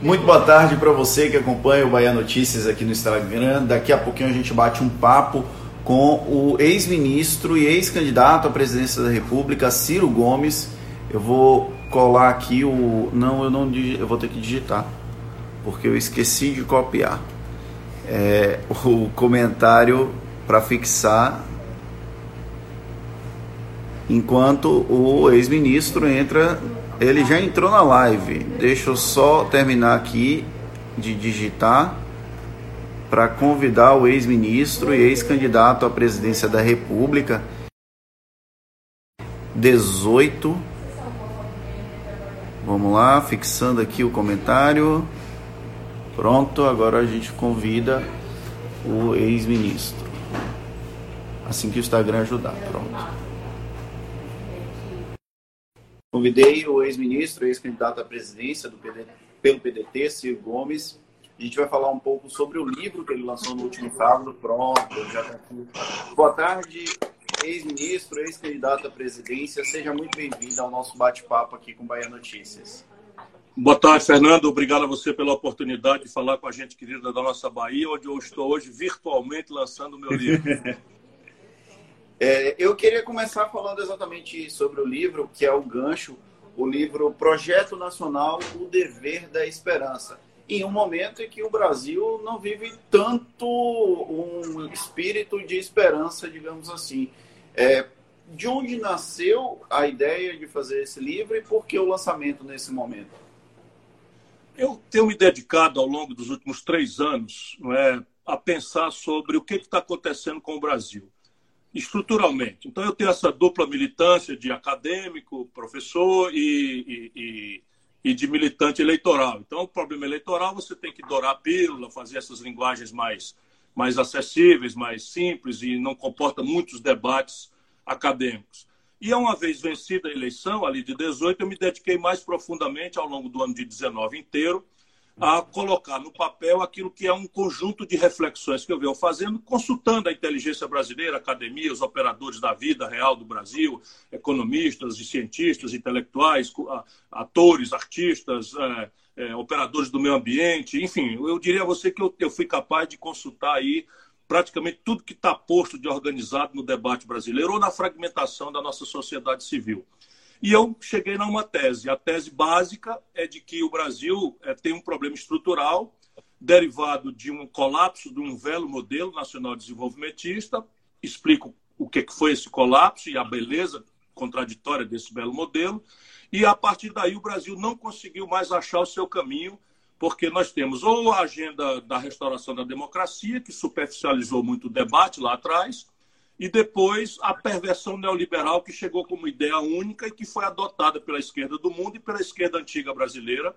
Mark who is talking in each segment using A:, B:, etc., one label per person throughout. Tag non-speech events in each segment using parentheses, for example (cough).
A: Muito boa tarde para você que acompanha o Bahia Notícias aqui no Instagram. Daqui a pouquinho a gente bate um papo com o ex-ministro e ex-candidato à presidência da República, Ciro Gomes. Eu vou colar aqui o. Não, eu não eu vou ter que digitar, porque eu esqueci de copiar é, o comentário para fixar enquanto o ex-ministro entra. Ele já entrou na live. Deixa eu só terminar aqui de digitar para convidar o ex-ministro e ex-candidato à presidência da República. 18. Vamos lá, fixando aqui o comentário. Pronto, agora a gente convida o ex-ministro. Assim que o Instagram ajudar. Pronto. Convidei o ex-ministro, ex-candidato à presidência do PD, pelo PDT, Ciro Gomes. A gente vai falar um pouco sobre o livro que ele lançou no último sábado. Pronto, já está aqui. Boa tarde, ex-ministro, ex-candidato à presidência. Seja muito bem-vindo ao nosso bate-papo aqui com Bahia Notícias.
B: Boa tarde, Fernando. Obrigado a você pela oportunidade de falar com a gente querida da nossa Bahia, onde eu estou hoje virtualmente lançando o meu livro. (laughs)
A: é, eu queria começar falando exatamente sobre o livro, que é o gancho, o livro Projeto Nacional O Dever da Esperança. Em um momento em que o Brasil não vive tanto um espírito de esperança, digamos assim. É, de onde nasceu a ideia de fazer esse livro e por que o lançamento nesse momento?
B: Eu tenho me dedicado ao longo dos últimos três anos não é, a pensar sobre o que está acontecendo com o Brasil, estruturalmente. Então, eu tenho essa dupla militância de acadêmico, professor e, e, e, e de militante eleitoral. Então, o problema eleitoral você tem que dourar a pílula, fazer essas linguagens mais, mais acessíveis, mais simples e não comporta muitos debates acadêmicos. E uma vez vencida a eleição, ali de 18, eu me dediquei mais profundamente, ao longo do ano de 19 inteiro, a colocar no papel aquilo que é um conjunto de reflexões que eu venho fazendo, consultando a inteligência brasileira, a academia, os operadores da vida real do Brasil, economistas e cientistas, intelectuais, atores, artistas, é, é, operadores do meio ambiente, enfim, eu diria a você que eu, eu fui capaz de consultar aí praticamente tudo que está posto de organizado no debate brasileiro ou na fragmentação da nossa sociedade civil. E eu cheguei a uma tese. A tese básica é de que o Brasil é, tem um problema estrutural derivado de um colapso de um velho modelo nacional desenvolvimentista. Explico o que foi esse colapso e a beleza contraditória desse belo modelo. E a partir daí o Brasil não conseguiu mais achar o seu caminho porque nós temos ou a agenda da restauração da democracia, que superficializou muito o debate lá atrás, e depois a perversão neoliberal, que chegou como ideia única e que foi adotada pela esquerda do mundo e pela esquerda antiga brasileira,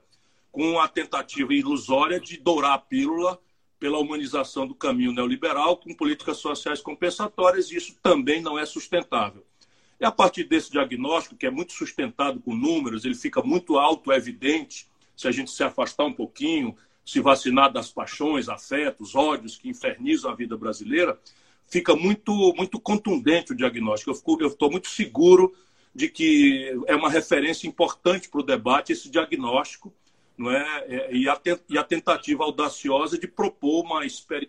B: com a tentativa ilusória de dourar a pílula pela humanização do caminho neoliberal, com políticas sociais compensatórias, e isso também não é sustentável. E a partir desse diagnóstico, que é muito sustentado com números, ele fica muito auto-evidente, se a gente se afastar um pouquinho, se vacinar das paixões, afetos, ódios que infernizam a vida brasileira, fica muito, muito contundente o diagnóstico. Eu estou muito seguro de que é uma referência importante para o debate esse diagnóstico não é? é e, a, e a tentativa audaciosa de propor uma,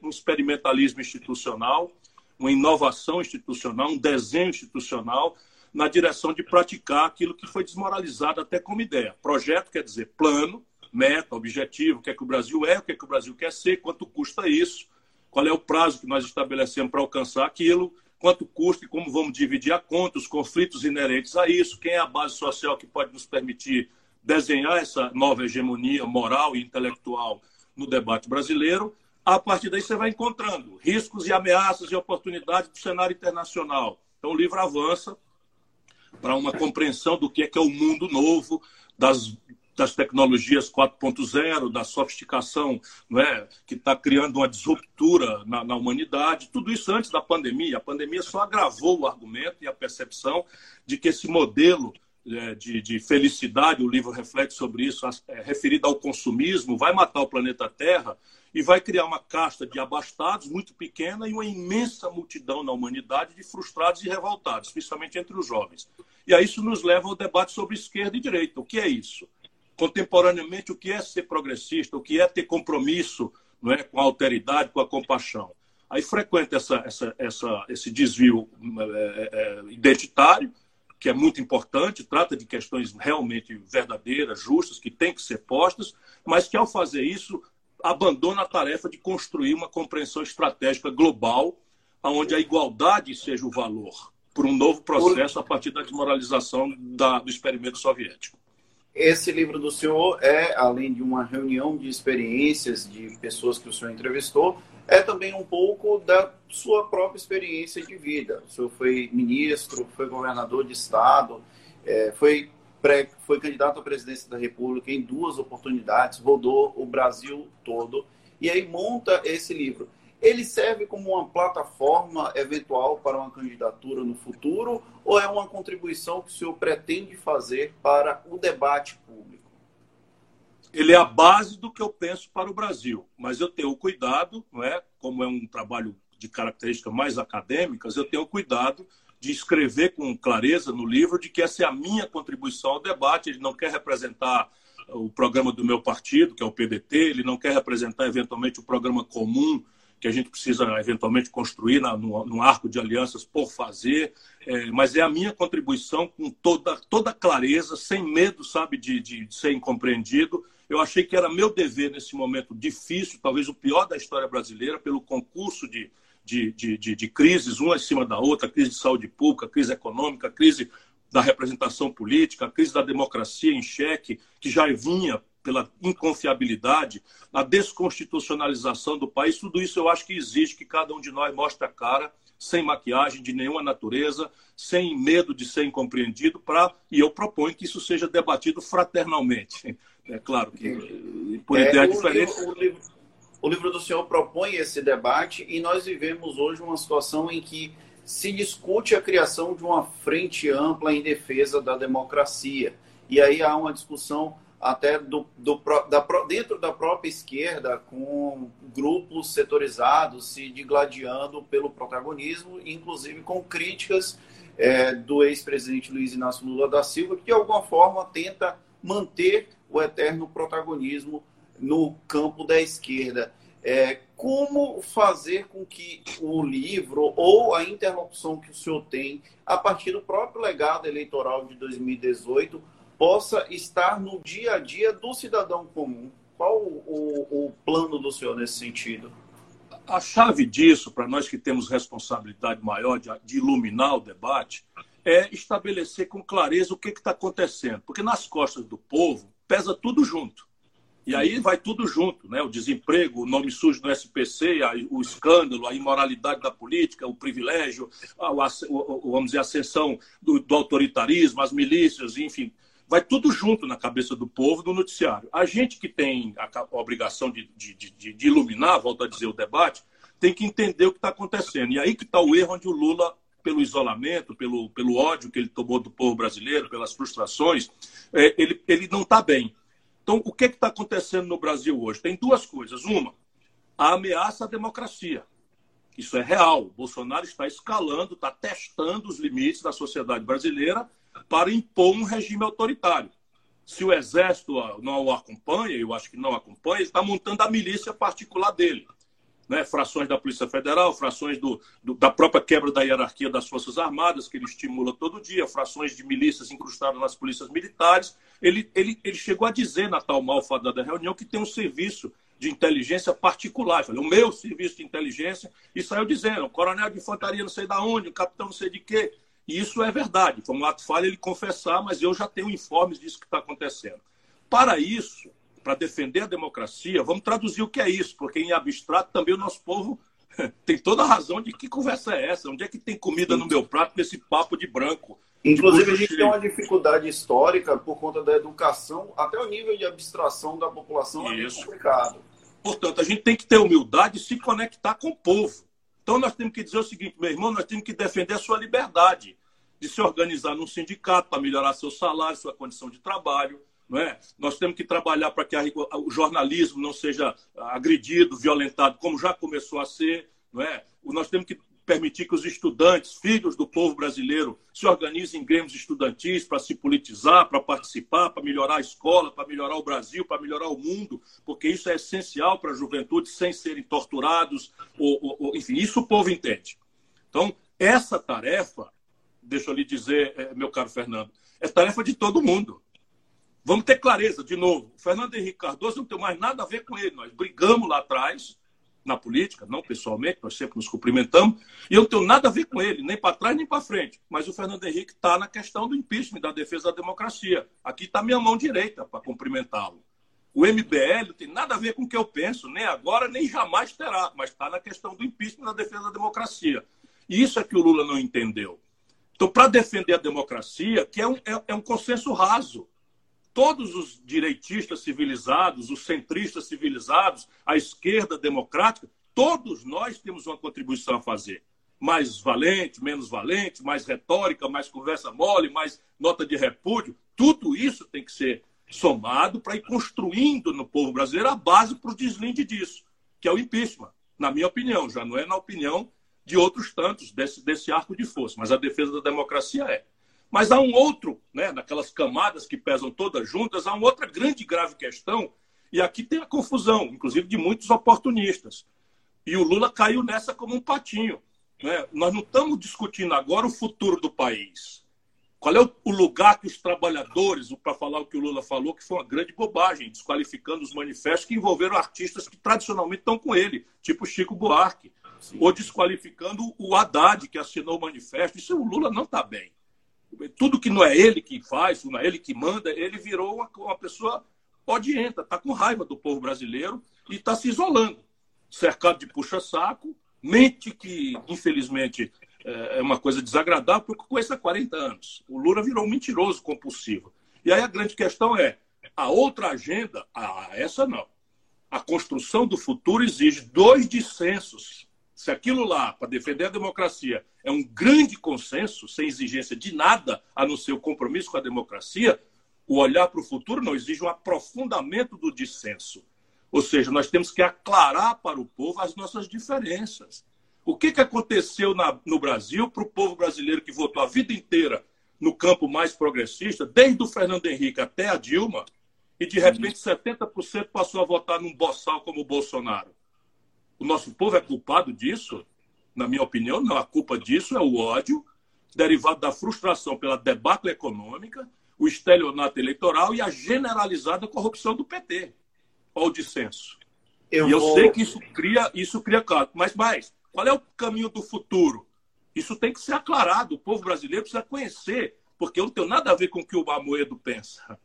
B: um experimentalismo institucional, uma inovação institucional, um desenho institucional na direção de praticar aquilo que foi desmoralizado até como ideia. Projeto quer dizer plano, meta, objetivo, o que é que o Brasil é, o que é que o Brasil quer ser, quanto custa isso, qual é o prazo que nós estabelecemos para alcançar aquilo, quanto custa e como vamos dividir a conta, os conflitos inerentes a isso, quem é a base social que pode nos permitir desenhar essa nova hegemonia moral e intelectual no debate brasileiro. A partir daí você vai encontrando riscos e ameaças e oportunidades do cenário internacional. Então o livro avança para uma compreensão do que é que é o mundo novo, das, das tecnologias 4.0, da sofisticação, não é, que está criando uma disruptura na, na, humanidade. Tudo isso antes da pandemia. A pandemia só agravou o argumento e a percepção de que esse modelo é, de, de, felicidade, o livro reflete sobre isso, é, referido ao consumismo, vai matar o planeta Terra e vai criar uma casta de abastados muito pequena e uma imensa multidão na humanidade de frustrados e revoltados, principalmente entre os jovens. E aí isso nos leva ao debate sobre esquerda e direita. O que é isso? Contemporaneamente o que é ser progressista, o que é ter compromisso não é, com a alteridade, com a compaixão. Aí frequenta essa, essa, essa, esse desvio é, é, identitário, que é muito importante, trata de questões realmente verdadeiras, justas, que têm que ser postas, mas que ao fazer isso abandona a tarefa de construir uma compreensão estratégica global, onde a igualdade seja o valor, por um novo processo a partir da desmoralização da, do experimento soviético.
A: Esse livro do senhor é, além de uma reunião de experiências de pessoas que o senhor entrevistou, é também um pouco da sua própria experiência de vida. O senhor foi ministro, foi governador de estado, é, foi, pré, foi candidato à presidência da República em duas oportunidades, rodou o Brasil todo e aí monta esse livro. Ele serve como uma plataforma eventual para uma candidatura no futuro ou é uma contribuição que o senhor pretende fazer para o debate público?
B: Ele é a base do que eu penso para o Brasil, mas eu tenho cuidado, não é? Como é um trabalho de características mais acadêmicas, eu tenho cuidado de escrever com clareza no livro de que essa é a minha contribuição ao debate. Ele não quer representar o programa do meu partido, que é o PDT, ele não quer representar eventualmente o programa comum que a gente precisa eventualmente construir na, no, no, arco de alianças por fazer, é, mas é a minha contribuição com toda, toda clareza, sem medo, sabe, de, de, de ser incompreendido. Eu achei que era meu dever nesse momento difícil, talvez o pior da história brasileira, pelo concurso de, de, de, de, de crises, uma em cima da outra, crise de saúde pública, crise econômica, crise da representação política, crise da democracia em xeque, que já vinha pela inconfiabilidade, a desconstitucionalização do país, tudo isso eu acho que exige que cada um de nós mostre a cara, sem maquiagem de nenhuma natureza, sem medo de ser incompreendido, pra, e eu proponho que isso seja debatido fraternalmente. É claro que por é, ideia diferente.
A: O livro, o livro do senhor propõe esse debate e nós vivemos hoje uma situação em que se discute a criação de uma frente ampla em defesa da democracia. E aí há uma discussão até do, do, da, dentro da própria esquerda, com grupos setorizados se digladiando pelo protagonismo, inclusive com críticas é, do ex-presidente Luiz Inácio Lula da Silva, que de alguma forma tenta manter o eterno protagonismo no campo da esquerda. É, como fazer com que o livro ou a interlocução que o senhor tem, a partir do próprio legado eleitoral de 2018, possa estar no dia a dia do cidadão comum. Qual o, o, plano do senhor nesse sentido?
B: A chave disso, para nós que temos responsabilidade maior de, de iluminar o debate, é estabelecer com clareza o que está acontecendo. Porque nas costas do povo pesa tudo junto. E aí vai tudo junto, né? O desemprego, o nome sujo do SPC, o escândalo, a imoralidade da política, o privilégio, a, vamos dizer, a ascensão do, do autoritarismo, as milícias, enfim vai tudo junto na cabeça do povo, do noticiário. A gente que tem a obrigação de, de, de, de iluminar, volto a dizer, o debate, tem que entender o que está acontecendo. E aí que está o erro onde o Lula, pelo isolamento, pelo, pelo ódio que ele tomou do povo brasileiro, pelas frustrações, é, ele, ele não está bem. Então, o que está acontecendo no Brasil hoje? Tem duas coisas. Uma, a ameaça à democracia. Isso é real. O Bolsonaro está escalando, está testando os limites da sociedade brasileira para impor um regime autoritário. Se o Exército não o acompanha, eu acho que não acompanha, ele está montando a milícia particular dele. Né? Frações da Polícia Federal, frações do, do, da própria quebra da hierarquia das Forças Armadas, que ele estimula todo dia, frações de milícias incrustadas nas polícias militares. Ele, ele, ele chegou a dizer na tal malfadada reunião que tem um serviço de inteligência particular. Falei, o meu serviço de inteligência, e saiu dizendo, coronel de infantaria não sei da onde, um capitão não sei de quê. Isso é verdade. Foi um ato falho ele confessar, mas eu já tenho informes disso que está acontecendo. Para isso, para defender a democracia, vamos traduzir o que é isso, porque em abstrato também o nosso povo (laughs) tem toda a razão de que conversa é essa. Onde é que tem comida no meu prato nesse papo de branco?
A: Inclusive, a gente tem uma dificuldade histórica por conta da educação, até o nível de abstração da população Isso. é complicado.
B: Portanto, a gente tem que ter humildade e se conectar com o povo. Então nós temos que dizer o seguinte, meu irmão, nós temos que defender a sua liberdade de se organizar num sindicato para melhorar seu salário, sua condição de trabalho. Não é? Nós temos que trabalhar para que a, o jornalismo não seja agredido, violentado, como já começou a ser. Não é? Nós temos que permitir que os estudantes, filhos do povo brasileiro, se organizem em grêmios estudantis para se politizar, para participar, para melhorar a escola, para melhorar o Brasil, para melhorar o mundo, porque isso é essencial para a juventude sem serem torturados, ou, ou, ou, enfim, isso o povo entende. Então, essa tarefa, deixa eu lhe dizer, eh, meu caro Fernando, é tarefa de todo mundo. Vamos ter clareza, de novo. O Fernando Henrique Cardoso não tem mais nada a ver com ele. Nós brigamos lá atrás, na política, não pessoalmente, nós sempre nos cumprimentamos, e eu não tenho nada a ver com ele, nem para trás nem para frente. Mas o Fernando Henrique está na questão do impeachment, da defesa da democracia. Aqui está minha mão direita para cumprimentá-lo. O MBL não tem nada a ver com o que eu penso, nem agora, nem jamais terá, mas está na questão do impeachment, da defesa da democracia. E isso é que o Lula não entendeu. Então, para defender a democracia, que é um, é, é um consenso raso, todos os direitistas civilizados, os centristas civilizados, a esquerda democrática, todos nós temos uma contribuição a fazer. Mais valente, menos valente, mais retórica, mais conversa mole, mais nota de repúdio. Tudo isso tem que ser somado para ir construindo no povo brasileiro a base para o deslinde disso, que é o impeachment, na minha opinião. Já não é na opinião de outros tantos desse, desse arco de força, mas a defesa da democracia é. Mas há um outro, né, naquelas camadas que pesam todas juntas, há uma outra grande e grave questão, e aqui tem a confusão, inclusive de muitos oportunistas. E o Lula caiu nessa como um patinho. Né? Nós não estamos discutindo agora o futuro do país. Qual é o lugar que os trabalhadores, para falar o que o Lula falou, que foi uma grande bobagem, desqualificando os manifestos que envolveram artistas que tradicionalmente estão com ele, tipo Chico Buarque, Sim. ou desqualificando o Haddad, que assinou o manifesto. Isso o Lula não está bem tudo que não é ele que faz, não é ele que manda, ele virou uma, uma pessoa odienta, está com raiva do povo brasileiro e está se isolando, cercado de puxa-saco, mente que, infelizmente, é, é uma coisa desagradável, porque conheço há 40 anos. O Lula virou um mentiroso compulsivo. E aí a grande questão é, a outra agenda, ah, essa não. A construção do futuro exige dois dissensos se aquilo lá, para defender a democracia, é um grande consenso, sem exigência de nada, a não ser o compromisso com a democracia, o olhar para o futuro não exige um aprofundamento do dissenso. Ou seja, nós temos que aclarar para o povo as nossas diferenças. O que, que aconteceu na, no Brasil para o povo brasileiro que votou a vida inteira no campo mais progressista, desde o Fernando Henrique até a Dilma, e de repente 70% passou a votar num boçal como o Bolsonaro? O nosso povo é culpado disso? Na minha opinião, não. A culpa disso é o ódio derivado da frustração pela debacle econômica, o estelionato eleitoral e a generalizada corrupção do PT. Olha o dissenso. Eu e eu vou... sei que isso cria, isso cria caso. Mas mais, qual é o caminho do futuro? Isso tem que ser aclarado. O povo brasileiro precisa conhecer, porque eu não tenho nada a ver com o que o Amoedo pensa.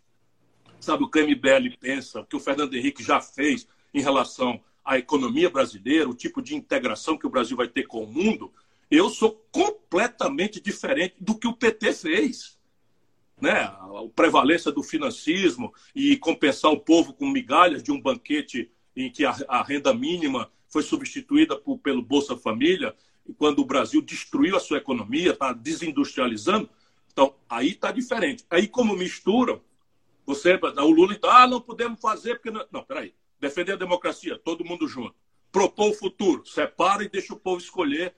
B: Sabe, o que o MBL pensa, o que o Fernando Henrique já fez em relação a economia brasileira, o tipo de integração que o Brasil vai ter com o mundo, eu sou completamente diferente do que o PT fez. Né? A prevalência do financismo e compensar o povo com migalhas de um banquete em que a, a renda mínima foi substituída por, pelo Bolsa Família, quando o Brasil destruiu a sua economia, está desindustrializando. Então, aí está diferente. Aí, como misturam, você, o Lula, então, ah, não podemos fazer porque. Não, não peraí defender a democracia, todo mundo junto. Propor o futuro, separa e deixa o povo escolher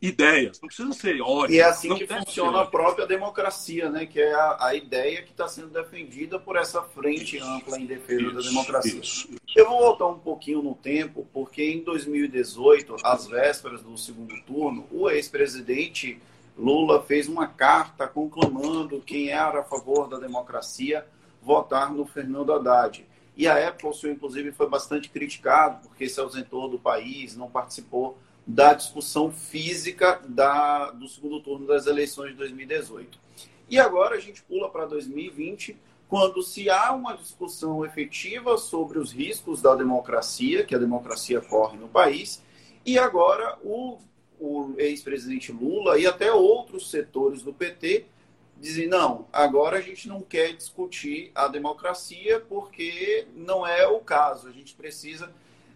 B: ideias. Não precisa ser ótimo.
A: E é assim que funciona a própria democracia, né? que é a, a ideia que está sendo defendida por essa frente isso, ampla em defesa isso, da democracia. Isso, Eu vou voltar um pouquinho no tempo, porque em 2018, às vésperas do segundo turno, o ex-presidente Lula fez uma carta conclamando quem era a favor da democracia votar no Fernando Haddad. E a senhor, inclusive, foi bastante criticado porque se ausentou do país, não participou da discussão física da, do segundo turno das eleições de 2018. E agora a gente pula para 2020, quando se há uma discussão efetiva sobre os riscos da democracia, que a democracia corre no país, e agora o, o ex-presidente Lula e até outros setores do PT dizem, não, agora a gente não quer discutir a democracia porque não é o caso. A gente precisa.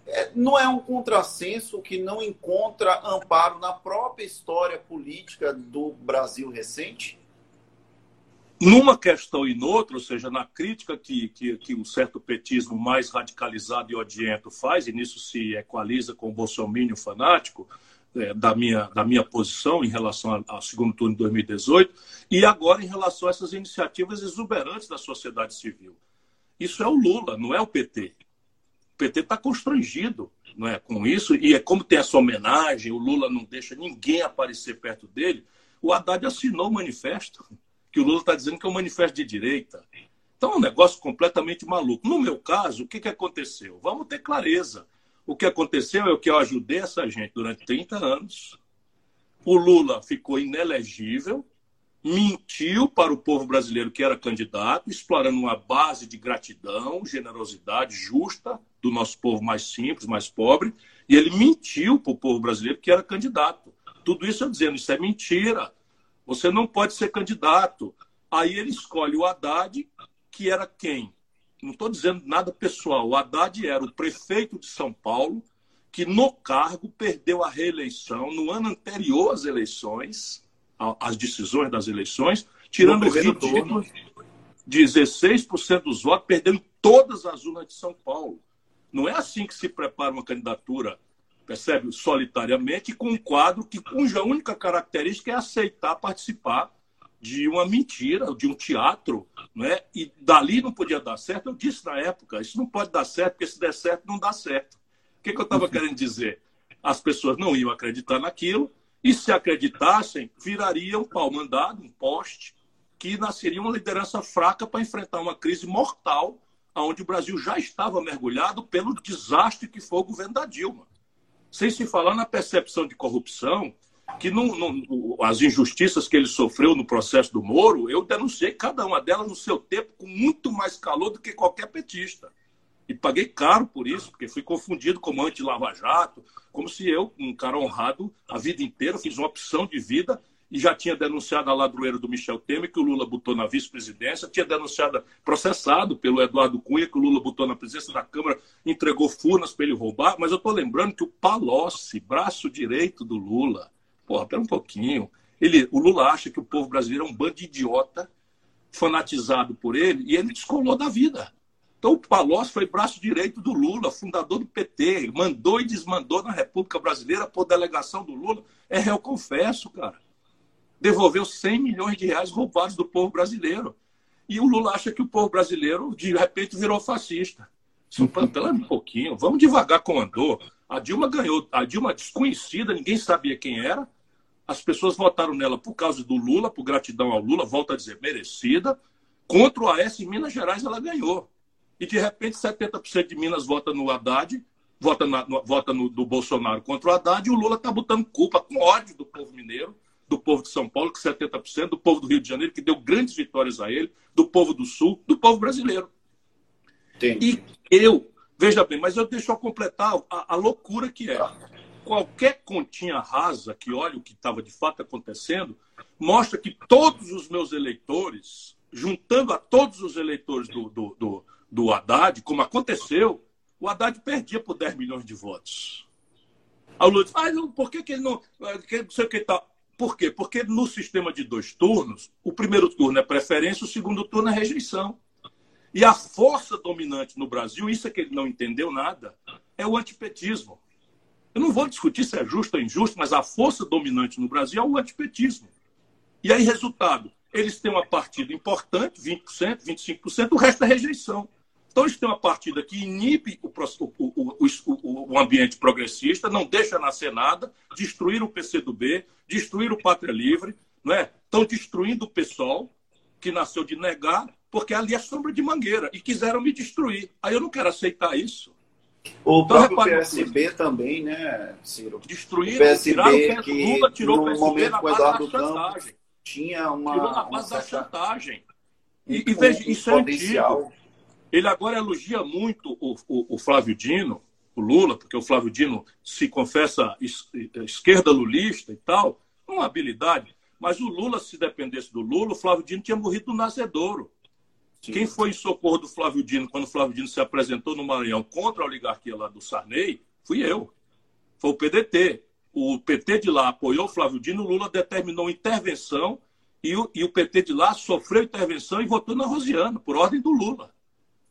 A: É, não é um contrassenso que não encontra amparo na própria história política do Brasil recente?
B: Numa questão e noutra, ou seja, na crítica que, que, que um certo petismo mais radicalizado e odiento faz, e nisso se equaliza com o bolsomínio fanático, é, da, minha, da minha posição em relação ao, segundo turno de 2018 e agora em relação a essas iniciativas exuberantes da sociedade civil. Isso é o Lula, não é o PT. O PT está constrangido não é, com isso, e é como tem essa homenagem, o Lula não deixa ninguém aparecer perto dele. O Haddad assinou o manifesto, que o Lula está dizendo que é um manifesto de direita. Então é um negócio completamente maluco. No meu caso, o que, que aconteceu? Vamos ter clareza. O que aconteceu é que eu ajudei essa gente durante 30 anos. O Lula ficou inelegível, mentiu para o povo brasileiro que era candidato, explorando uma base de gratidão, generosidade justa do nosso povo mais simples, mais pobre, e ele mentiu para o povo brasileiro que era candidato. Tudo isso eu dizendo, isso é mentira. Você não pode ser candidato. Aí ele escolhe o Haddad, que era quem? Não estou dizendo nada pessoal. O Haddad era o prefeito de São Paulo, que no cargo perdeu a reeleição no ano anterior às eleições, às decisões das eleições, tirando o ridículo de 16% dos votos, perdeu em todas as urnas de São Paulo. Não é assim que se prepara uma candidatura, percebe? Solitariamente, com um quadro que, cuja única característica é aceitar participar de uma mentira, de um teatro, não é? E dali não podia dar certo. Eu disse na época, isso não pode dar certo, porque se der certo, não dá certo. O que, que eu estava uhum. querendo dizer? As pessoas não iam acreditar naquilo, e se acreditassem, viraria um pau mandado, um poste, que nasceria uma liderança fraca para enfrentar uma crise mortal, onde o Brasil já estava mergulhado pelo desastre que foi o governo da Dilma. Sem se falar na percepção de corrupção que as injustiças que ele sofreu no processo do Moro, eu denunciei cada uma delas no seu tempo com muito mais calor do que qualquer petista. E paguei caro por isso, porque fui confundido como anti-Lava Jato, como se eu, um cara honrado, a vida inteira, fiz uma opção de vida e já tinha denunciado a ladroeira do Michel Temer, que o Lula botou na vice-presidência, tinha denunciado, processado pelo Eduardo Cunha, que o Lula botou na presidência da Câmara, entregou furnas para ele roubar, mas eu estou lembrando que o Palocci, braço direito do Lula, Porra, pera um pouquinho. Ele, o Lula acha que o povo brasileiro é um bando de idiota, fanatizado por ele, e ele descolou da vida. Então o Palocci foi braço direito do Lula, fundador do PT, mandou e desmandou na República Brasileira por delegação do Lula. É réu confesso, cara. Devolveu 100 milhões de reais roubados do povo brasileiro. E o Lula acha que o povo brasileiro, de repente, virou fascista. Pela um pouquinho, vamos devagar com o andor. A Dilma ganhou, a Dilma desconhecida, ninguém sabia quem era, as pessoas votaram nela por causa do Lula, por gratidão ao Lula, volta a dizer, merecida. Contra o AS em Minas Gerais ela ganhou. E de repente 70% de Minas vota no Haddad, vota, na, no, vota no, do Bolsonaro contra o Haddad, e o Lula está botando culpa com ódio do povo mineiro, do povo de São Paulo, que 70%, do povo do Rio de Janeiro, que deu grandes vitórias a ele, do povo do Sul, do povo brasileiro. Entendi. E eu, veja bem, mas eu deixo eu completar a, a loucura que é qualquer continha rasa que olhe o que estava de fato acontecendo, mostra que todos os meus eleitores, juntando a todos os eleitores do, do, do, do Haddad, como aconteceu, o Haddad perdia por 10 milhões de votos. A Lula diz, ah, não, por que, que ele não. não sei o que. Por quê? Porque no sistema de dois turnos, o primeiro turno é preferência, o segundo turno é rejeição. E a força dominante no Brasil, isso é que ele não entendeu nada, é o antipetismo. Eu não vou discutir se é justo ou injusto, mas a força dominante no Brasil é o antipetismo. E aí, resultado, eles têm uma partida importante, 20%, 25%, o resto é rejeição. Então, eles têm uma partida que inibe o, o, o, o, ambiente progressista, não deixa nascer nada, destruir o PCdoB, destruir o Pátria Livre, não é? estão destruindo o PSOL, que nasceu de negar, porque ali é sombra de mangueira, e quiseram me destruir. Aí eu não quero aceitar isso.
A: O então, próprio PSB também, né, Ciro?
B: Destruíram,
A: o PSB,
B: tiraram,
A: que
B: Lula tirou
A: no
B: o PSB
A: momento
B: na
A: com Eduardo Campos tinha uma.
B: Tirou na base da chantagem. E, e veja, isso é antigo. Ele agora elogia muito o, o, o, Flávio Dino, o Lula, porque o Flávio Dino se confessa es, esquerda lulista e tal, uma habilidade. Mas o Lula, se dependesse do Lula, o Flávio Dino tinha morrido no nascedouro. Sim. Quem foi em socorro do Flávio Dino quando o Flávio Dino se apresentou no Maranhão contra a oligarquia lá do Sarney? Fui eu. Foi o PDT. O PT de lá apoiou o Flávio Dino, o Lula determinou intervenção e o, e o PT de lá sofreu intervenção e votou na Rosiana, por ordem do Lula.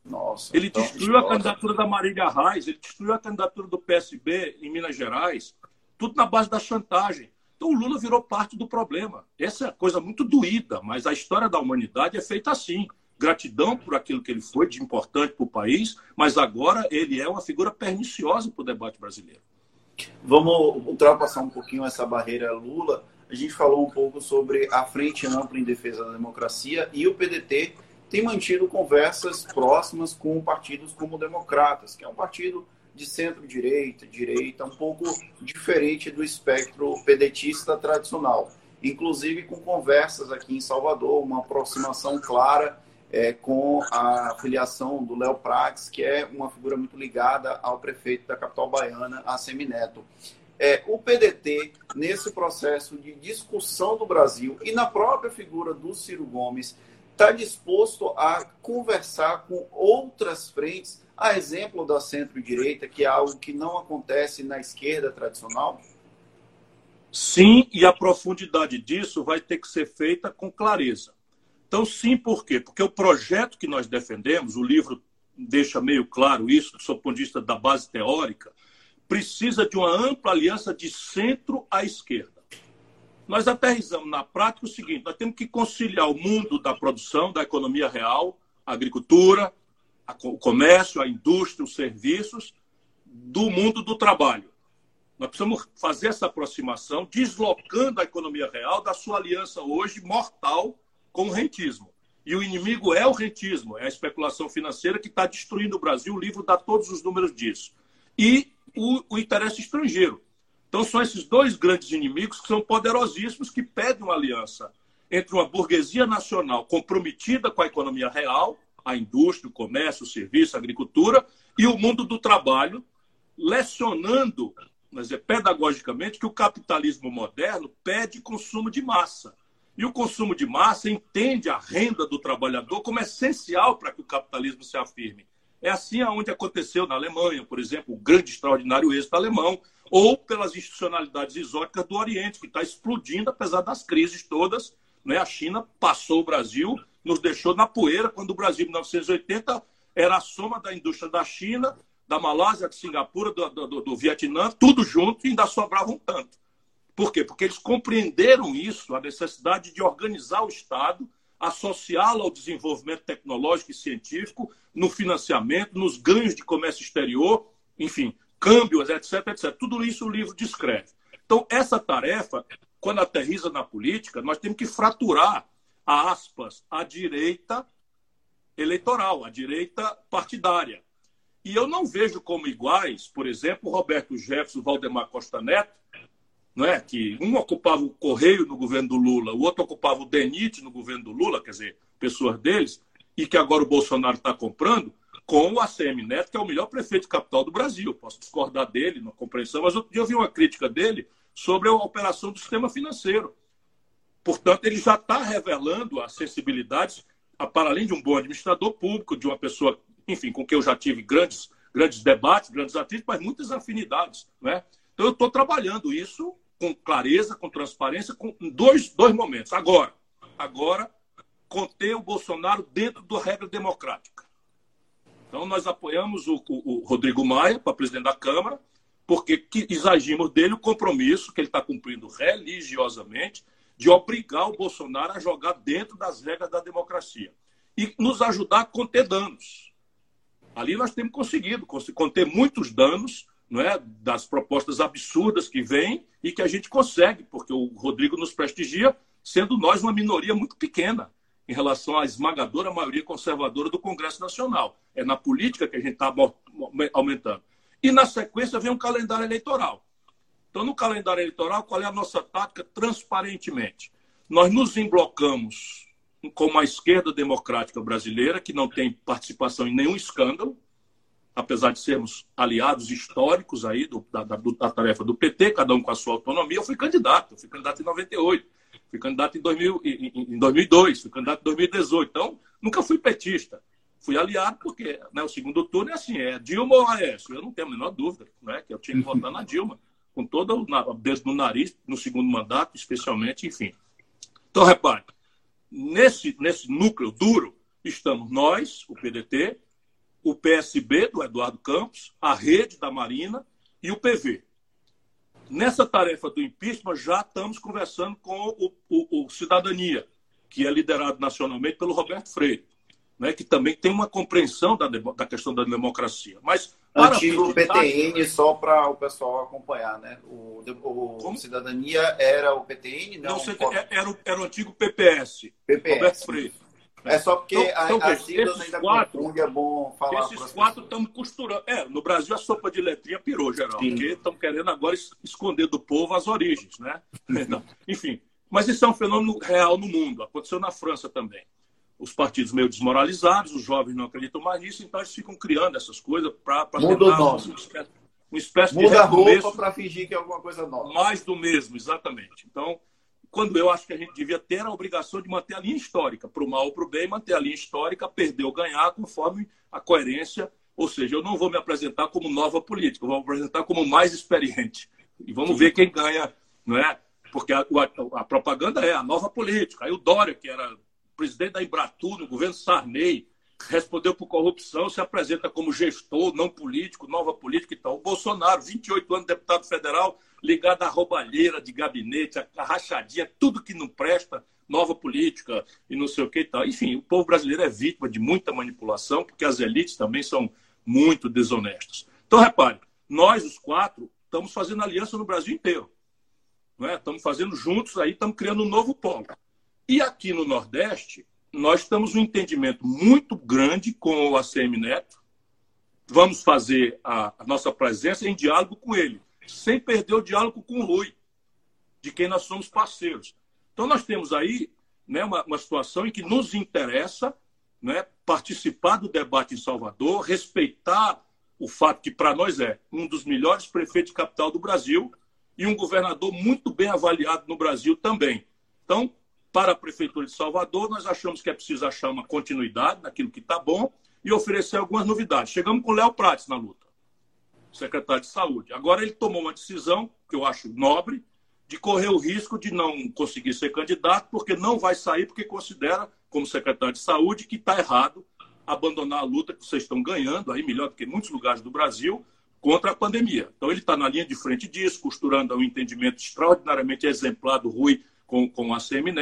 A: Nossa,
B: ele destruiu a candidatura da Marília Reis, ele destruiu a candidatura do PSB em Minas Gerais. tudo na base da chantagem. Então o Lula virou parte do problema. Essa é coisa muito doída, mas a história da humanidade é feita assim. Gratidão por aquilo que ele foi de importante para o país, mas agora ele é uma figura perniciosa para o debate brasileiro.
A: Vamos ultrapassar um pouquinho essa barreira Lula. A gente falou um pouco sobre a Frente Ampla em Defesa da Democracia e o PDT tem mantido conversas próximas com partidos como Democratas, que é um partido de centro-direita, direita, um pouco diferente do espectro pedetista tradicional. Inclusive com conversas aqui em Salvador, uma aproximação clara é, com a filiação do Léo Prates, que é uma figura muito ligada ao prefeito da capital baiana, a Semineto. É, o PDT, nesse processo de discussão do Brasil e na própria figura do Ciro Gomes, está disposto a conversar com outras frentes, a exemplo da centro-direita, que é algo que não acontece na esquerda tradicional?
B: Sim, e a profundidade disso vai ter que ser feita com clareza. Então, sim, por quê? Porque o projeto que nós defendemos, o livro deixa meio claro isso, do ponto de vista da base teórica, precisa de uma ampla aliança de centro à esquerda. Nós aterrizamos na prática o seguinte: nós temos que conciliar o mundo da produção, da economia real, a agricultura, o comércio, a indústria, os serviços, do mundo do trabalho. Nós precisamos fazer essa aproximação, deslocando a economia real da sua aliança hoje mortal com o rentismo. E o inimigo é o rentismo, é a especulação financeira que está destruindo o Brasil. O livro dá todos os números disso. E o, o interesse estrangeiro. Então, são esses dois grandes inimigos que são poderosíssimos, que pedem uma aliança entre uma burguesia nacional comprometida com a economia real, a indústria, o comércio, o serviço, a agricultura, e o mundo do trabalho, lecionando, mas é pedagogicamente, que o capitalismo moderno pede consumo de massa. E o consumo de massa entende a renda do trabalhador como essencial para que o capitalismo se afirme. É assim aonde aconteceu na Alemanha, por exemplo, o grande extraordinário êxito alemão, ou pelas institucionalidades exóticas do Oriente, que está explodindo apesar das crises todas. Né? A China passou o Brasil, nos deixou na poeira, quando o Brasil, em 1980, era a soma da indústria da China, da Malásia, de Singapura, do, do, do Vietnã, tudo junto e ainda sobrava um tanto. Por quê? Porque eles compreenderam isso, a necessidade de organizar o Estado, associá-lo ao desenvolvimento tecnológico e científico, no financiamento, nos ganhos de comércio exterior, enfim, câmbios, etc, etc. Tudo isso o livro descreve. Então, essa tarefa, quando aterriza na política, nós temos que fraturar, a aspas, a direita eleitoral, a direita partidária. E eu não vejo como iguais, por exemplo, Roberto Jefferson, Valdemar Costa Neto, é? que um ocupava o Correio no governo do Lula, o outro ocupava o DENIT no governo do Lula, quer dizer, pessoas deles, e que agora o Bolsonaro está comprando, com o ACM Neto, que é o melhor prefeito de capital do Brasil. Posso discordar dele na compreensão, mas outro dia eu vi uma crítica dele sobre a operação do sistema financeiro. Portanto, ele já está revelando as sensibilidades, para além de um bom administrador público, de uma pessoa, enfim, com quem eu já tive grandes, grandes debates, grandes atritos, mas muitas afinidades. Né? Então, eu estou trabalhando isso com clareza, com transparência, com dois, dois momentos. Agora, agora, conter o Bolsonaro dentro da regra democrática. Então, nós apoiamos o, o, o Rodrigo Maia para presidente da Câmara, porque exigimos dele o compromisso que ele está cumprindo religiosamente de obrigar o Bolsonaro a jogar dentro das regras da democracia e nos ajudar a conter danos. Ali nós temos conseguido conter muitos danos não é, das propostas absurdas que vêm e que a gente consegue, porque o Rodrigo nos prestigia, sendo nós uma minoria muito pequena em relação à esmagadora maioria conservadora do Congresso Nacional. É na política que a gente está aumentando. E na sequência vem um calendário eleitoral. Então, no calendário eleitoral, qual é a nossa tática? Transparentemente. Nós nos emblocamos com uma esquerda democrática brasileira, que não tem participação em nenhum escândalo, apesar de sermos aliados históricos aí do, da, da, da, tarefa do PT, cada um com a sua autonomia, eu fui candidato. Eu fui candidato em 98, fui candidato em, 2000, em, em 2002, fui candidato em 2018. Então, nunca fui petista. Fui aliado porque né, o segundo turno é assim, é Dilma ou Aécio? Eu não tenho a menor dúvida né, que eu tinha que votar na Dilma, com todo o beijo no nariz, no segundo mandato, especialmente, enfim. Então, repare, nesse, nesse núcleo duro estamos nós, o PDT, o PSB do Eduardo Campos, a rede da Marina e o PV. Nessa tarefa do impeachment, já estamos conversando com o, o, o Cidadania, que é liderado nacionalmente pelo Roberto Freire, né, que também tem uma compreensão da, da questão da democracia. Mas
A: Antigo PTN, só para o pessoal acompanhar, né? O, o Cidadania era o PTN? Não,
B: não era, o, era o antigo PPS,
A: PPS. Roberto Freire. É só porque então, a, então, siglas ainda
B: quatro, confunde, é bom falar. Esses quatro estamos costurando. É, no Brasil a sopa de letrinha pirou, geral, Sim. porque estão querendo agora esconder do povo as origens, né? (laughs) Então, enfim, mas isso é um fenômeno real no mundo. Aconteceu na França também. Os partidos meio desmoralizados, os jovens não acreditam mais nisso, então eles ficam criando essas coisas para
A: tentar uma espécie,
B: uma espécie
A: Muda de a roupa para fingir que é alguma coisa nova.
B: Mais do mesmo, exatamente. Então, quando eu acho que a gente devia ter a obrigação de manter a linha histórica, para o mal ou para o bem, manter a linha histórica, perder ou ganhar, conforme a coerência. Ou seja, eu não vou me apresentar como nova política, eu vou me apresentar como mais experiente. E vamos ver quem ganha, não é? Porque a, a, a propaganda é a nova política. Aí o Dória, que era presidente da Embratur, no governo Sarney, respondeu por corrupção, se apresenta como gestor, não político, nova política e tal. O Bolsonaro, 28 anos deputado federal, ligado à roubalheira de gabinete, a rachadinha, tudo que não presta, nova política e não sei o que e tal. Enfim, o povo brasileiro é vítima de muita manipulação, porque as elites também são muito desonestas. Então, repare, nós, os quatro, estamos fazendo aliança no Brasil inteiro. Não é? Estamos fazendo juntos aí, estamos criando um novo polo. E aqui no Nordeste, nós estamos um entendimento muito grande com o ACM Neto. Vamos fazer a, a nossa presença em diálogo com ele, sem perder o diálogo com o Rui, de quem nós somos parceiros. Então, nós temos aí né, uma, uma situação em que nos interessa né, participar do debate em Salvador, respeitar o fato que, para nós, é um dos melhores prefeitos de capital do Brasil e um governador muito bem avaliado no Brasil também. Então, para a Prefeitura de Salvador, nós achamos que é preciso achar uma continuidade naquilo que está bom e oferecer algumas novidades. Chegamos com o Léo Prates na luta, secretário de Saúde. Agora ele tomou uma decisão, que eu acho nobre, de correr o risco de não conseguir ser candidato, porque não vai sair, porque considera, como secretário de Saúde, que está errado abandonar a luta que vocês estão ganhando, aí melhor do que em muitos lugares do Brasil, contra a pandemia. Então ele está na linha de frente disso, costurando um entendimento extraordinariamente exemplar do Rui com, com a CM.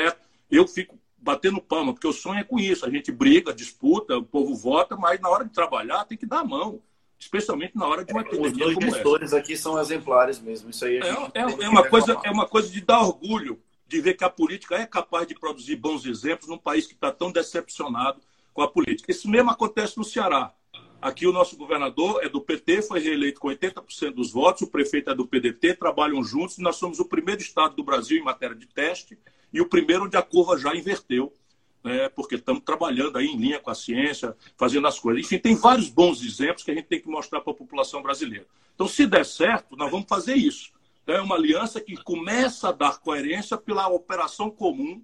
B: Eu fico batendo palma, porque o sonho é com isso. A gente briga, disputa, o povo vota, mas na hora de trabalhar tem que dar a mão. Especialmente na hora de uma epidemia
A: Os dois gestores essa. aqui são exemplares mesmo. Isso aí
B: é, é, é uma coisa, é uma coisa de dar orgulho de ver que a política é capaz de produzir bons exemplos num país que está tão decepcionado com a política. Isso mesmo acontece no Ceará. Aqui o nosso governador é do PT, foi reeleito com 80% dos votos, o prefeito é do PDT, trabalham juntos, e nós somos o primeiro estado do Brasil em matéria de teste e o primeiro onde a curva já inverteu, né, porque estamos trabalhando aí em linha com a ciência, fazendo as coisas. Enfim, tem vários bons exemplos que a gente tem que mostrar para a população brasileira. Então, se der certo, nós vamos fazer isso. É uma aliança que começa a dar coerência pela operação comum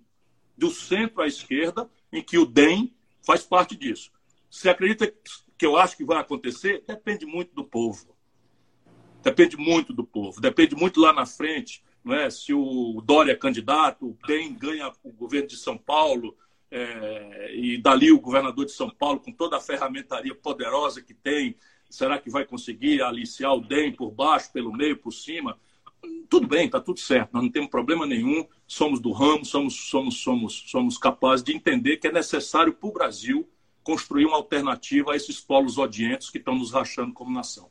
B: do centro à esquerda, em que o DEM faz parte disso. Você acredita que eu acho que vai acontecer? Depende muito do povo. Depende muito do povo. Depende muito lá na frente. Não é? Se o Dória é candidato, quem ganha o governo de São Paulo, é, e dali o governador de São Paulo, com toda a ferramentaria poderosa que tem, será que vai conseguir aliciar o DEM por baixo, pelo meio, por cima? Tudo bem, está tudo certo, nós não temos problema nenhum, somos do ramo, somos, somos, somos, somos capazes de entender que é necessário para o Brasil construir uma alternativa a esses polos odientos que estão nos rachando como nação.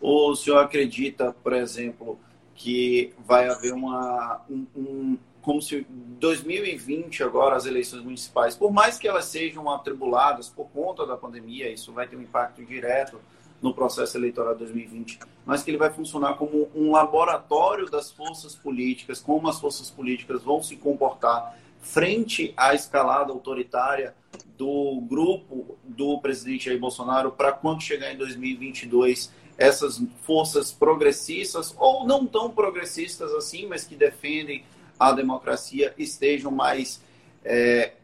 A: O senhor acredita, por exemplo, que vai haver uma. Um, como se 2020, agora, as eleições municipais, por mais que elas sejam atribuladas por conta da pandemia, isso vai ter um impacto direto no processo eleitoral de 2020, mas que ele vai funcionar como um laboratório das forças políticas, como as forças políticas vão se comportar frente à escalada autoritária do grupo do presidente Jair Bolsonaro para quando chegar em 2022 essas forças progressistas ou não tão progressistas assim, mas que defendem a democracia estejam mais é,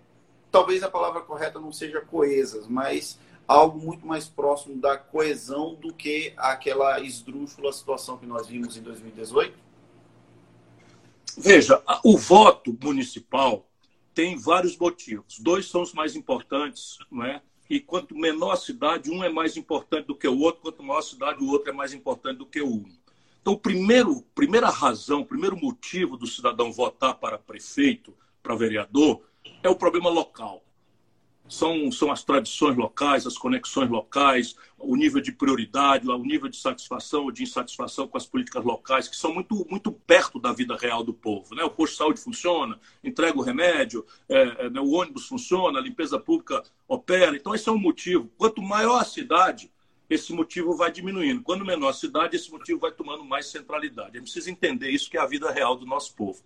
A: talvez a palavra correta não seja coesas, mas algo muito mais próximo da coesão do que aquela esdrúxula situação que nós vimos em 2018?
B: Veja, o voto municipal tem vários motivos. Dois são os mais importantes, não é? E quanto menor a cidade, um é mais importante do que o outro, quanto maior a cidade, o outro é mais importante do que o um. Então, primeiro, primeira razão, primeiro motivo do cidadão votar para prefeito, para vereador, é o problema local são, são as tradições locais, as conexões locais, o nível de prioridade, o nível de satisfação ou de insatisfação com as políticas locais, que são muito, muito perto da vida real do povo. Né? O posto de saúde funciona, entrega o remédio, é, é, né, o ônibus funciona, a limpeza pública opera. Então, esse é um motivo. Quanto maior a cidade, esse motivo vai diminuindo. Quando menor a cidade, esse motivo vai tomando mais centralidade. É preciso entender isso, que é a vida real do nosso povo.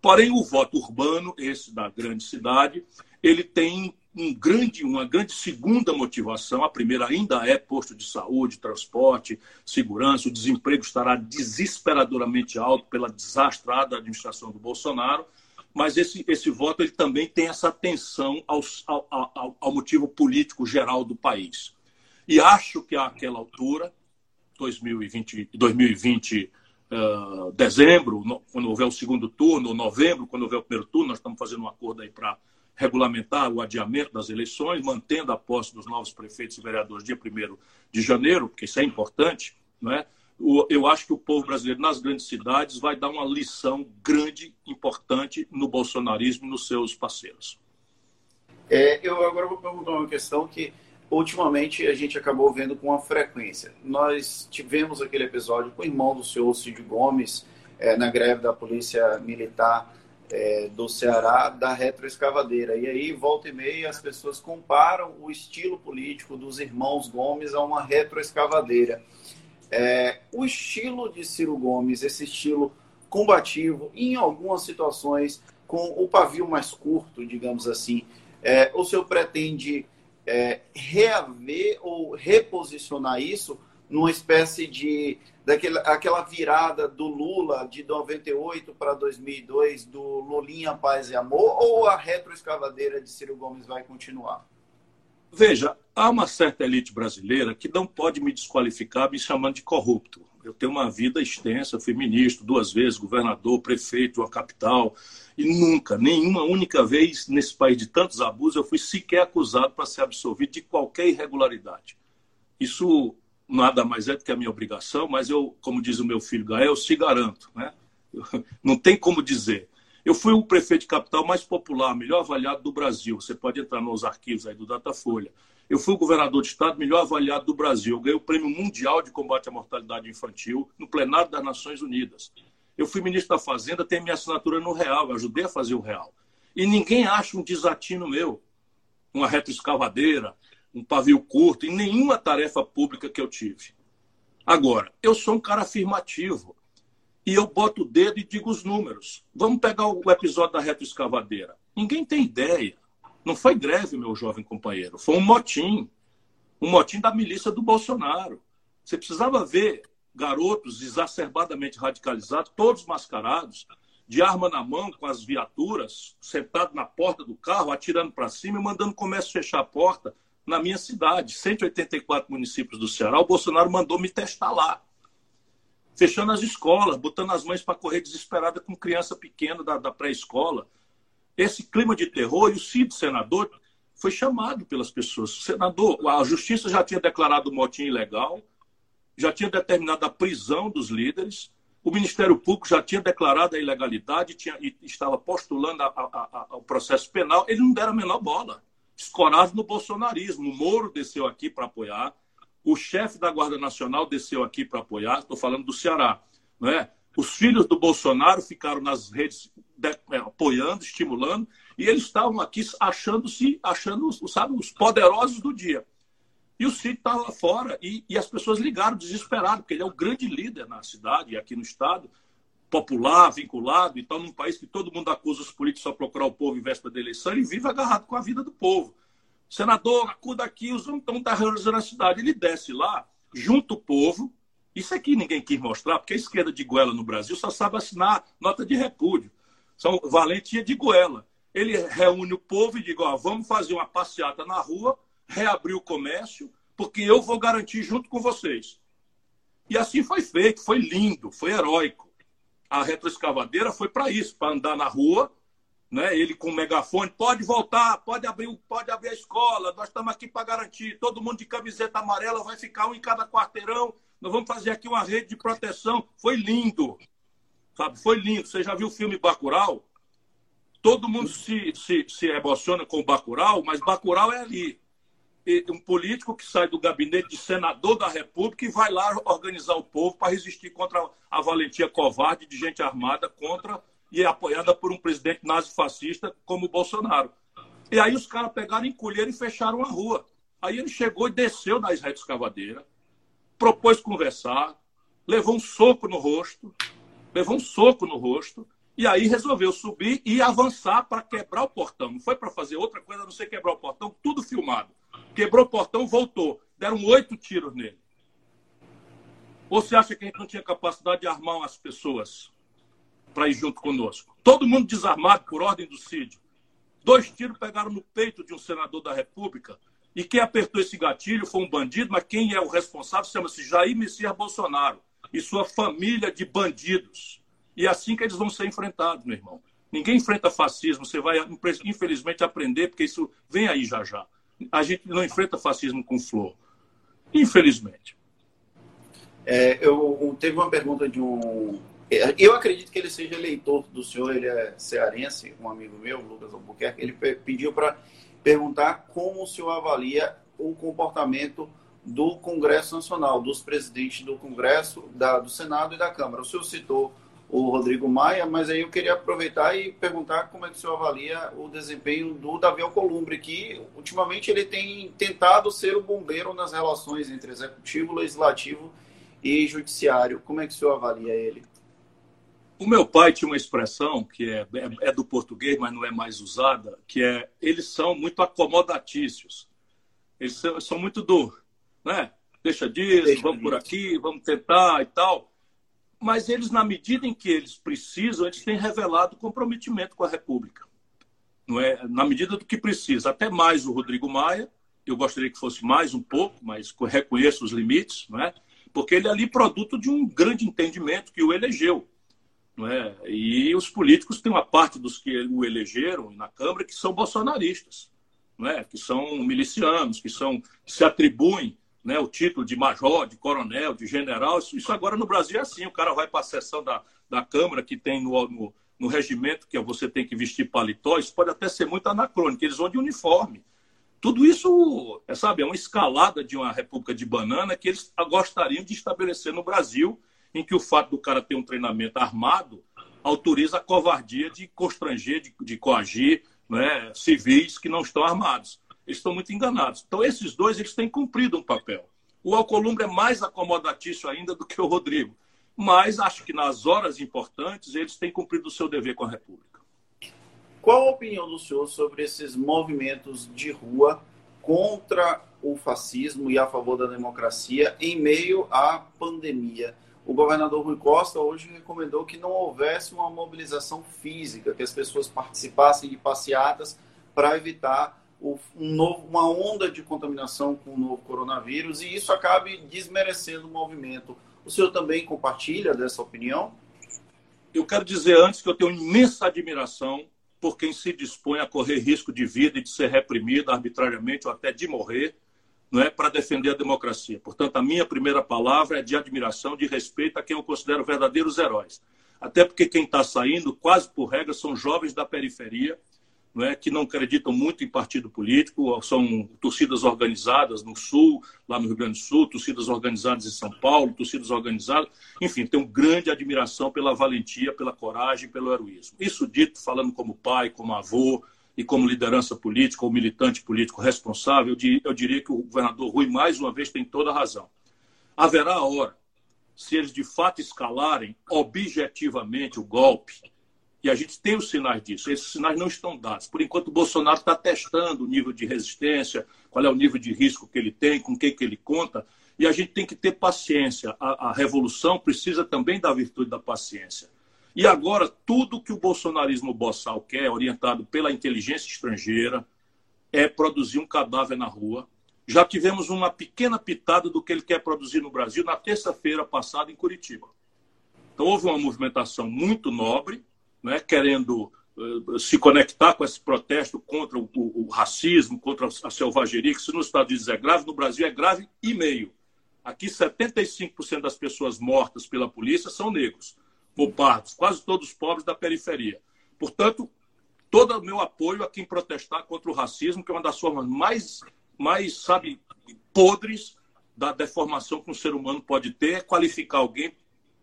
B: Porém, o voto urbano, esse da grande cidade, ele tem um grande, uma grande segunda motivação. A primeira ainda é posto de saúde, transporte, segurança. O desemprego estará desesperadoramente alto pela desastrada administração do Bolsonaro. Mas esse, esse voto ele também tem essa atenção ao, ao, ao motivo político geral do país. E acho que àquela altura, 2020, 2020 uh, dezembro, no, quando houver o segundo turno, ou novembro, quando houver o primeiro turno, nós estamos fazendo um acordo aí para regulamentar o adiamento das eleições, mantendo a posse dos novos prefeitos e vereadores dia 1 de janeiro, porque isso é importante, não é? eu acho que o povo brasileiro nas grandes cidades vai dar uma lição grande, importante no bolsonarismo e nos seus parceiros.
A: É, eu agora vou perguntar uma questão que ultimamente a gente acabou vendo com uma frequência. Nós tivemos aquele episódio com o irmão do senhor Cid Gomes é, na greve da Polícia Militar é, do Ceará da retroescavadeira. E aí, volta e meia, as pessoas comparam o estilo político dos irmãos Gomes a uma retroescavadeira. É, o estilo de Ciro Gomes, esse estilo combativo, em algumas situações, com o pavio mais curto, digamos assim, é, o senhor pretende é, reaver ou reposicionar isso numa espécie de daquela aquela virada do Lula de 98 para 2002 do Lulinha Paz e Amor ou a retroescavadeira de Ciro Gomes vai continuar?
B: Veja, há uma certa elite brasileira que não pode me desqualificar me chamando de corrupto. Eu tenho uma vida extensa, fui ministro duas vezes, governador, prefeito, uma capital, e nunca, nenhuma única vez nesse país de tantos abusos, eu fui sequer acusado para ser absolvido de qualquer irregularidade. Isso nada mais é do que a minha obrigação, mas eu, como diz o meu filho Gael, se garanto. Né? (laughs) Não tem como dizer. Eu fui o prefeito de capital mais popular, melhor avaliado do Brasil. Você pode entrar nos arquivos aí do Datafolha. Eu fui o governador de estado melhor avaliado do Brasil. Eu ganhei o Prêmio Mundial de Combate à Mortalidade Infantil no plenário das Nações Unidas. Eu fui ministro da Fazenda, tenho minha assinatura no Real, eu ajudei a fazer o Real. E ninguém acha um desatino meu, uma retroescavadeira, um pavio curto, em nenhuma tarefa pública que eu tive. Agora, eu sou um cara afirmativo. E eu boto o dedo e digo os números. Vamos pegar o episódio da retroescavadeira. Ninguém tem ideia. Não foi greve, meu jovem companheiro. Foi um motim. Um motim da milícia do Bolsonaro. Você precisava ver garotos exacerbadamente radicalizados, todos mascarados, de arma na mão, com as viaturas, sentado na porta do carro, atirando para cima e mandando o comércio fechar a porta na minha cidade, 184 municípios do Ceará, o Bolsonaro mandou me testar lá. Fechando as escolas, botando as mães para correr desesperada com criança pequena da, da pré-escola. Esse clima de terror, e o Cid, senador, foi chamado pelas pessoas. Senador, a justiça já tinha declarado o motim ilegal, já tinha determinado a prisão dos líderes, o Ministério Público já tinha declarado a ilegalidade tinha, e estava postulando a, a, a, o processo penal, ele não deram a menor bola escorado no bolsonarismo. O Moro desceu aqui para apoiar, o chefe da Guarda Nacional desceu aqui para apoiar, estou falando do Ceará. Não é? Os filhos do Bolsonaro ficaram nas redes de, é, apoiando, estimulando, e eles estavam aqui achando-se, achando, sabe, os poderosos do dia. E o Cid estava lá fora, e, e as pessoas ligaram desesperado, porque ele é o grande líder na cidade e aqui no estado, popular, vinculado, então num país que todo mundo acusa os políticos só procurar o povo em véspera da eleição, ele vive agarrado com a vida do povo. Senador, acuda aqui, os homens estão terrorizando a cidade. Ele desce lá, junto o povo. Isso aqui ninguém quis mostrar, porque a esquerda de Goela no Brasil só sabe assinar nota de repúdio. São valentia de Goela. Ele reúne o povo e diz: ó, vamos fazer uma passeata na rua, reabrir o comércio, porque eu vou garantir junto com vocês. E assim foi feito, foi lindo, foi heróico a retroescavadeira foi para isso, para andar na rua, né? Ele com o megafone, pode voltar, pode abrir, pode abrir a escola, nós estamos aqui para garantir. Todo mundo de camiseta amarela vai ficar um em cada quarteirão, nós vamos fazer aqui uma rede de proteção. Foi lindo, sabe? Foi lindo. Você já viu o filme Bacurau? Todo mundo se, se, se emociona com o Bacurau, mas Bacurau é ali. E um político que sai do gabinete de senador da República e vai lá organizar o povo para resistir contra a valentia covarde de gente armada contra e apoiada por um presidente nazi-fascista como o Bolsonaro. E aí os caras pegaram, encolheram e fecharam a rua. Aí ele chegou e desceu da escavadeira, propôs conversar, levou um soco no rosto, levou um soco no rosto, e aí resolveu subir e avançar para quebrar o portão. Não foi para fazer outra coisa a não ser quebrar o portão, tudo filmado. Quebrou o portão, voltou. Deram oito tiros nele. Ou você acha que a gente não tinha capacidade de armar as pessoas para ir junto conosco? Todo mundo desarmado por ordem do CID. Dois tiros pegaram no peito de um senador da República e quem apertou esse gatilho foi um bandido, mas quem é o responsável chama-se Jair Messias Bolsonaro e sua família de bandidos. E é assim que eles vão ser enfrentados, meu irmão. Ninguém enfrenta fascismo, você vai, infelizmente, aprender, porque isso vem aí já já. A gente não enfrenta fascismo com flor. Infelizmente.
A: É, eu teve uma pergunta de um. Eu acredito que ele seja eleitor do senhor, ele é cearense, um amigo meu, Lucas Albuquerque. Ele pediu para perguntar como o senhor avalia o comportamento do Congresso Nacional, dos presidentes do Congresso, da, do Senado e da Câmara. O senhor citou o Rodrigo Maia, mas aí eu queria aproveitar e perguntar como é que o senhor avalia o desempenho do Davi Alcolumbre, que ultimamente ele tem tentado ser o bombeiro nas relações entre executivo, legislativo e judiciário. Como é que o senhor avalia ele?
B: O meu pai tinha uma expressão que é, é, é, do português, mas não é mais usada, que é eles são muito acomodatícios. Eles são, são muito do, né? Deixa disso, Deixa vamos por aqui, vamos tentar e tal. Mas eles, na medida em que eles precisam, eles têm revelado comprometimento com a República. Não é? Na medida do que precisa. Até mais o Rodrigo Maia, eu gostaria que fosse mais um pouco, mas reconheço os limites, não é? porque ele é ali produto de um grande entendimento que o elegeu não é? E os políticos têm uma parte dos que o elegeram na Câmara que são bolsonaristas, não é? que são milicianos, que, são, que se atribuem né, o título de major, de coronel, de general. Isso, isso agora no Brasil é assim: o cara vai para a sessão da, da Câmara que tem no, no, no regimento que você tem que vestir paletó. Isso pode até ser muito anacrônico, eles vão de uniforme. Tudo isso, é, sabe, é uma escalada de uma república de banana que eles gostariam de estabelecer no Brasil em que o fato do cara ter um treinamento armado autoriza a covardia de constranger, de, de coagir né, civis que não estão armados. Eles estão muito enganados. Então, esses dois eles têm cumprido um papel. O Alcolumbre é mais acomodatício ainda do que o Rodrigo. Mas acho que nas horas importantes eles têm cumprido o seu dever com a República.
A: Qual a opinião do senhor sobre esses movimentos de rua contra o fascismo e a favor da democracia em meio à pandemia? O governador Rui Costa hoje recomendou que não houvesse uma mobilização física, que as pessoas participassem de passeatas para evitar um novo, uma onda de contaminação com o novo coronavírus e isso acabe desmerecendo o movimento. O senhor também compartilha dessa opinião?
B: Eu quero dizer antes que eu tenho imensa admiração por quem se dispõe a correr risco de vida e de ser reprimido arbitrariamente ou até de morrer não é para defender a democracia. Portanto, a minha primeira palavra é de admiração, de respeito a quem eu considero verdadeiros heróis. Até porque quem está saindo, quase por regra, são jovens da periferia, não é, que não acreditam muito em partido político, são torcidas organizadas no Sul, lá no Rio Grande do Sul, torcidas organizadas em São Paulo, torcidas organizadas. Enfim, tenho grande admiração pela valentia, pela coragem, pelo heroísmo. Isso dito falando como pai, como avô, e como liderança política ou militante político responsável, eu diria que o governador Rui, mais uma vez, tem toda a razão. Haverá a hora, se eles de fato escalarem objetivamente o golpe, e a gente tem os sinais disso, esses sinais não estão dados. Por enquanto, o Bolsonaro está testando o nível de resistência, qual é o nível de risco que ele tem, com quem que ele conta, e a gente tem que ter paciência. A, a revolução precisa também da virtude da paciência. E agora, tudo que o bolsonarismo boçal quer, orientado pela inteligência estrangeira, é produzir um cadáver na rua. Já tivemos uma pequena pitada do que ele quer produzir no Brasil na terça-feira passada em Curitiba. Então, houve uma movimentação muito nobre, né, querendo uh, se conectar com esse protesto contra o, o, o racismo, contra a selvageria, que se nos Estados Unidos é grave, no Brasil é grave e meio. Aqui, 75% das pessoas mortas pela polícia são negros ou pardos, quase todos pobres da periferia. Portanto, todo o meu apoio a quem protestar contra o racismo, que é uma das formas mais, mais sabe, podres da deformação que um ser humano pode ter, é qualificar alguém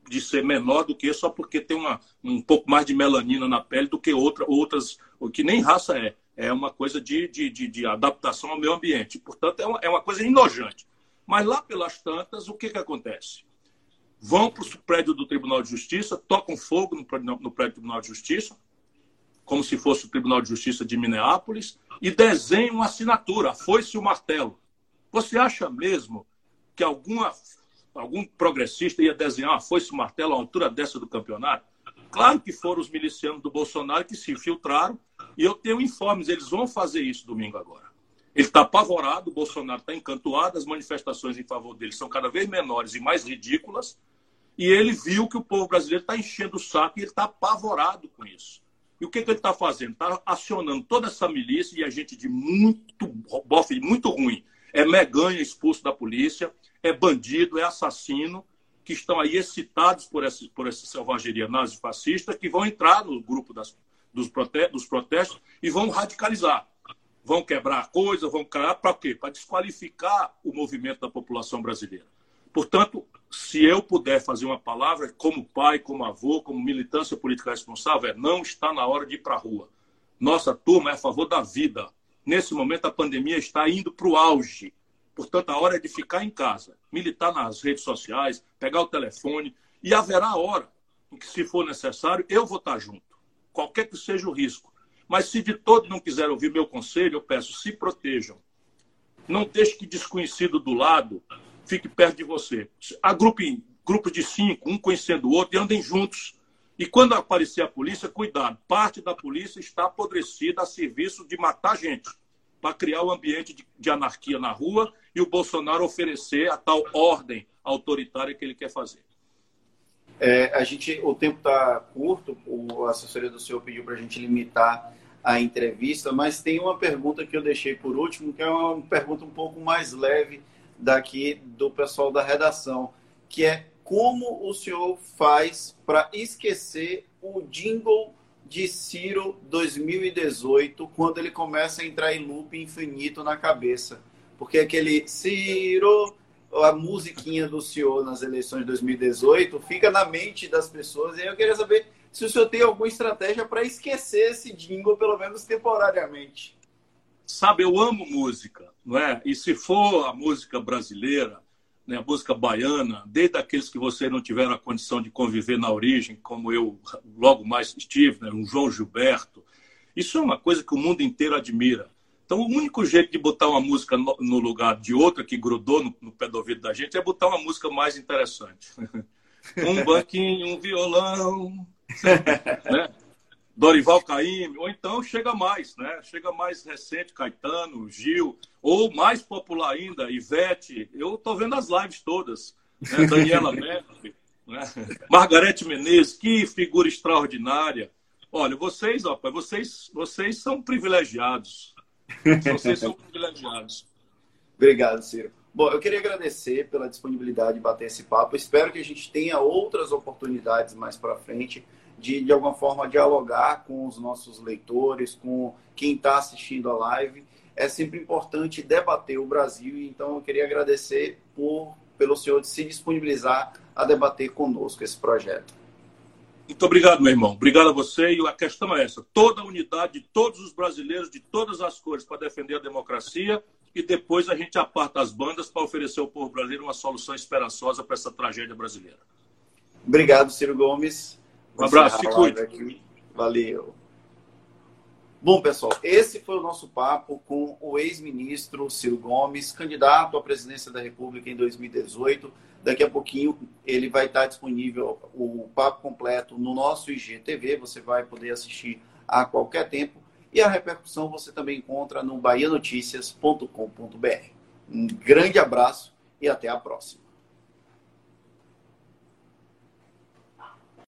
B: de ser menor do que só porque tem uma, um pouco mais de melanina na pele do que outra, outras, o que nem raça é. É uma coisa de, de, de, de adaptação ao meio ambiente. Portanto, é uma, é uma coisa enojante. Mas lá pelas tantas, o que, que acontece? Vão para o prédio do Tribunal de Justiça, tocam fogo no, prédio do Tribunal de Justiça, como se fosse o Tribunal de Justiça de Minneapolis, e desenham uma assinatura, foi-se o martelo. Você acha mesmo que alguma, algum progressista ia desenhar uma foice o martelo à altura dessa do campeonato? Claro que foram os milicianos do Bolsonaro que se infiltraram, e eu tenho informes, eles vão fazer isso domingo agora. Ele está apavorado, o Bolsonaro está encantoado, as manifestações em favor dele são cada vez menores e mais ridículas, e ele viu que o povo brasileiro está enchendo o saco e ele está apavorado com isso. E o que, que ele está fazendo? Está acionando toda essa milícia e a gente de muito bofe, muito ruim. É meganha expulso da polícia, é bandido, é assassino, que estão aí excitados por essa, por essa selvageria nazi-fascista, que vão entrar no grupo das, dos, prote dos protestos e vão radicalizar. Vão quebrar coisas, vão criar para quê? Para desqualificar o movimento da população brasileira. Portanto, se eu puder fazer uma palavra, como pai, como avô, como militância política responsável, é não está na hora de ir para a rua. Nossa turma é a favor da vida. Nesse momento, a pandemia está indo para o auge. Portanto, a hora é de ficar em casa, militar nas redes sociais, pegar o telefone, e haverá a hora em que, se for necessário, eu vou estar junto, qualquer que seja o risco. Mas se de todo não quiser ouvir meu conselho, eu peço, se protejam. Não deixe que desconhecido do lado fique perto de você. Há grupo, grupo de cinco, um conhecendo o outro, e andem juntos. E quando aparecer a polícia, cuidado. Parte da polícia está apodrecida a serviço de matar gente, para criar um ambiente de, de anarquia na rua e o Bolsonaro oferecer a tal ordem autoritária que ele quer fazer.
A: É, a gente, o tempo está curto, o, assessoria do senhor pediu para a gente limitar a entrevista, mas tem uma pergunta que eu deixei por último, que é uma pergunta um pouco mais leve daqui do pessoal da redação, que é como o senhor faz para esquecer o jingle de Ciro 2018 quando ele começa a entrar em loop infinito na cabeça? Porque aquele Ciro, a musiquinha do senhor nas eleições de 2018 fica na mente das pessoas. E eu queria saber se o senhor tem alguma estratégia para esquecer esse jingle, pelo menos temporariamente.
B: Sabe, eu amo música, não é? E se for a música brasileira, né, a música baiana, desde aqueles que vocês não tiveram a condição de conviver na origem, como eu logo mais estive, né, um João Gilberto, isso é uma coisa que o mundo inteiro admira. Então, o único jeito de botar uma música no, lugar de outra que grudou no, no, pé do ouvido da gente é botar uma música mais interessante. (laughs) um banquinho, um violão, (laughs) né? Dorival Caymmi, ou então chega mais, né? Chega mais recente, Caetano, Gil, ou mais popular ainda, Ivete. Eu estou vendo as lives todas. Né? (laughs) Daniela Mercury, né? Margarete Menezes, que figura extraordinária. Olha, vocês, ó, vocês, vocês são privilegiados. Vocês são privilegiados.
A: Obrigado, Ciro. Bom, eu queria agradecer pela disponibilidade de bater esse papo. Espero que a gente tenha outras oportunidades mais para frente de, de alguma forma, dialogar com os nossos leitores, com quem está assistindo a live. É sempre importante debater o Brasil, então eu queria agradecer por, pelo senhor de se disponibilizar a debater conosco esse projeto.
B: Muito obrigado, meu irmão. Obrigado a você. E a questão é essa: toda a unidade de todos os brasileiros, de todas as cores, para defender a democracia e depois a gente aparta as bandas para oferecer ao povo brasileiro uma solução esperançosa para essa tragédia brasileira.
A: Obrigado, Ciro Gomes.
B: Um abraço, se cuide.
A: Valeu. Bom, pessoal, esse foi o nosso papo com o ex-ministro Ciro Gomes, candidato à presidência da República em 2018. Daqui a pouquinho ele vai estar disponível o papo completo no nosso IGTV, você vai poder assistir a qualquer tempo. E a repercussão você também encontra no bahianoticias.com.br. Um grande abraço e até a próxima.